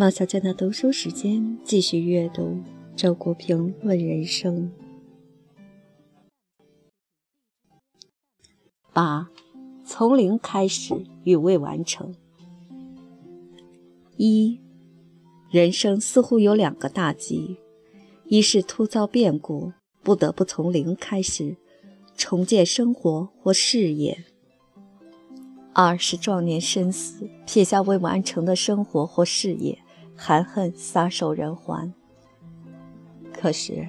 马小娟的读书时间，继续阅读周国平《问人生》。八，从零开始与未完成。一，人生似乎有两个大忌：一是突遭变故，不得不从零开始重建生活或事业；二是壮年身死，撇下未完成的生活或事业。含恨撒手人寰。可是，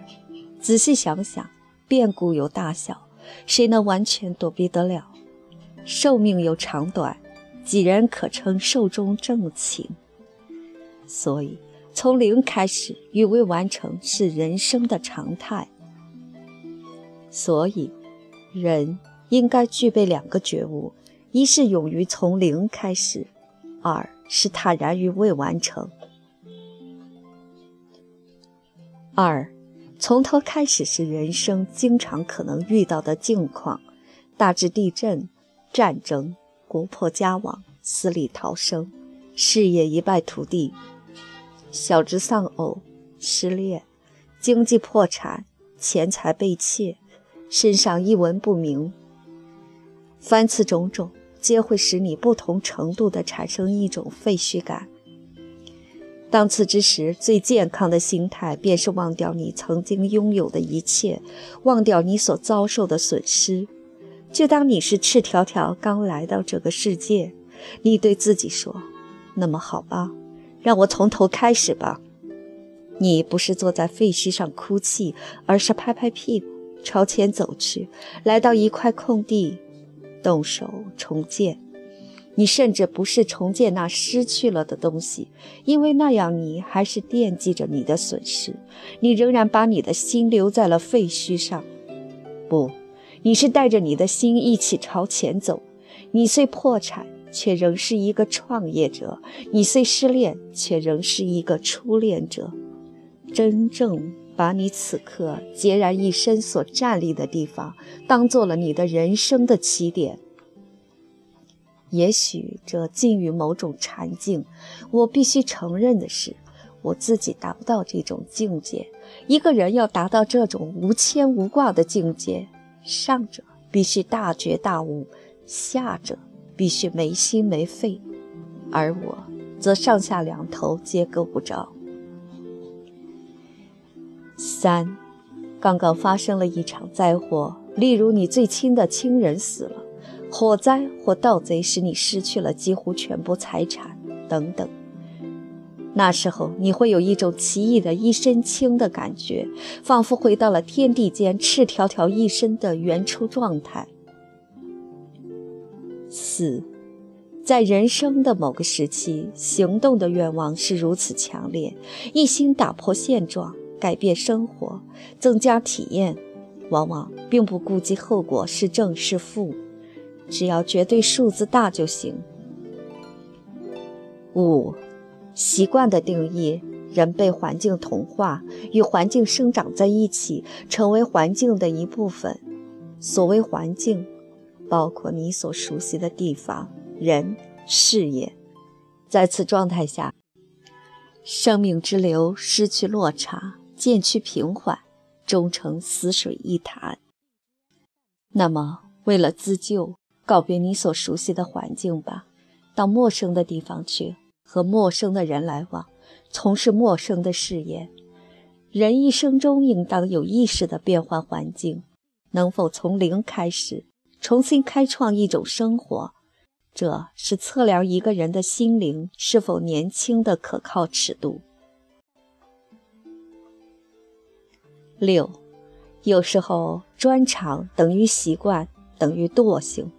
仔细想想，变故有大小，谁能完全躲避得了？寿命有长短，几人可称寿终正寝？所以，从零开始与未完成是人生的常态。所以，人应该具备两个觉悟：一是勇于从零开始，二是坦然于未完成。二，从头开始是人生经常可能遇到的境况，大至地震、战争、国破家亡、死里逃生、事业一败涂地；小至丧偶、失恋、经济破产、钱财被窃、身上一文不名。凡此种种，皆会使你不同程度地产生一种废墟感。当此之时，最健康的心态便是忘掉你曾经拥有的一切，忘掉你所遭受的损失，就当你是赤条条刚来到这个世界。你对自己说：“那么好吧，让我从头开始吧。”你不是坐在废墟上哭泣，而是拍拍屁股朝前走去，来到一块空地，动手重建。你甚至不是重建那失去了的东西，因为那样你还是惦记着你的损失，你仍然把你的心留在了废墟上。不，你是带着你的心一起朝前走。你虽破产，却仍是一个创业者；你虽失恋，却仍是一个初恋者。真正把你此刻孑然一身所站立的地方，当做了你的人生的起点。也许这近于某种禅境，我必须承认的是，我自己达不到这种境界。一个人要达到这种无牵无挂的境界，上者必须大觉大悟，下者必须没心没肺，而我则上下两头皆够不着。三，刚刚发生了一场灾祸，例如你最亲的亲人死了。火灾或盗贼使你失去了几乎全部财产，等等。那时候你会有一种奇异的一身轻的感觉，仿佛回到了天地间赤条条一身的原初状态。四，在人生的某个时期，行动的愿望是如此强烈，一心打破现状，改变生活，增加体验，往往并不顾及后果是正是负。只要绝对数字大就行。五，习惯的定义：人被环境同化，与环境生长在一起，成为环境的一部分。所谓环境，包括你所熟悉的地方、人、事业。在此状态下，生命之流失去落差，渐趋平缓，终成死水一潭。那么，为了自救，告别你所熟悉的环境吧，到陌生的地方去，和陌生的人来往，从事陌生的事业。人一生中应当有意识地变换环境，能否从零开始，重新开创一种生活，这是测量一个人的心灵是否年轻的可靠尺度。六，有时候专长等于习惯等于惰性。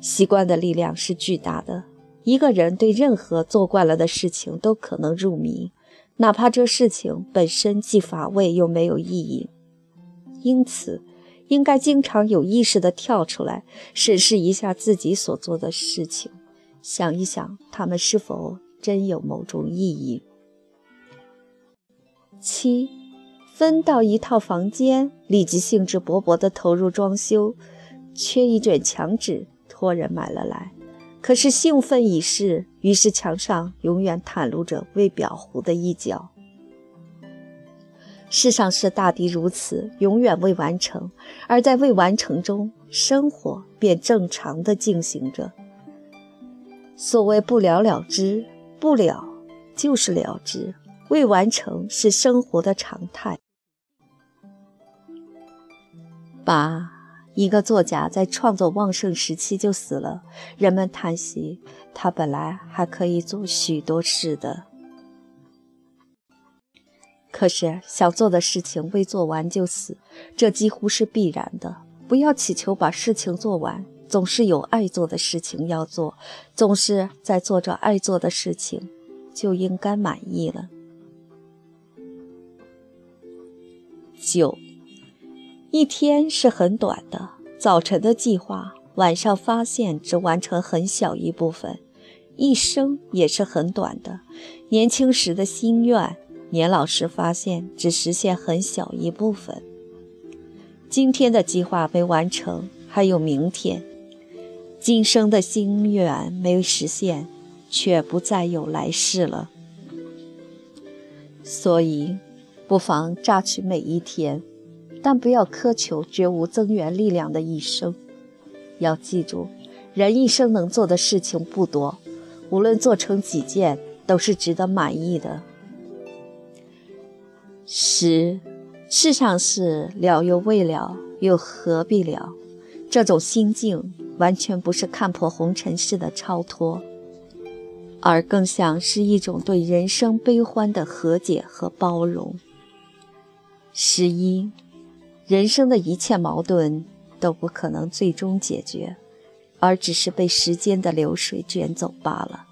习惯的力量是巨大的。一个人对任何做惯了的事情都可能入迷，哪怕这事情本身既乏味又没有意义。因此，应该经常有意识地跳出来，审视一下自己所做的事情，想一想他们是否真有某种意义。七，分到一套房间，立即兴致勃勃地投入装修，缺一卷墙纸。托人买了来，可是兴奋已逝，于是墙上永远袒露着未裱糊的一角。世上事大抵如此，永远未完成，而在未完成中，生活便正常的进行着。所谓不了了之，不了就是了之，未完成是生活的常态。把一个作家在创作旺盛时期就死了，人们叹息，他本来还可以做许多事的。可是想做的事情未做完就死，这几乎是必然的。不要祈求把事情做完，总是有爱做的事情要做，总是在做着爱做的事情，就应该满意了。九，一天是很短的，早晨的计划，晚上发现只完成很小一部分；一生也是很短的，年轻时的心愿。年老时发现只实现很小一部分，今天的计划没完成，还有明天；今生的心愿没实现，却不再有来世了。所以，不妨榨取每一天，但不要苛求绝无增援力量的一生。要记住，人一生能做的事情不多，无论做成几件，都是值得满意的。十，世上事了又未了，又何必了？这种心境完全不是看破红尘事的超脱，而更像是一种对人生悲欢的和解和包容。十一，人生的一切矛盾都不可能最终解决，而只是被时间的流水卷走罢了。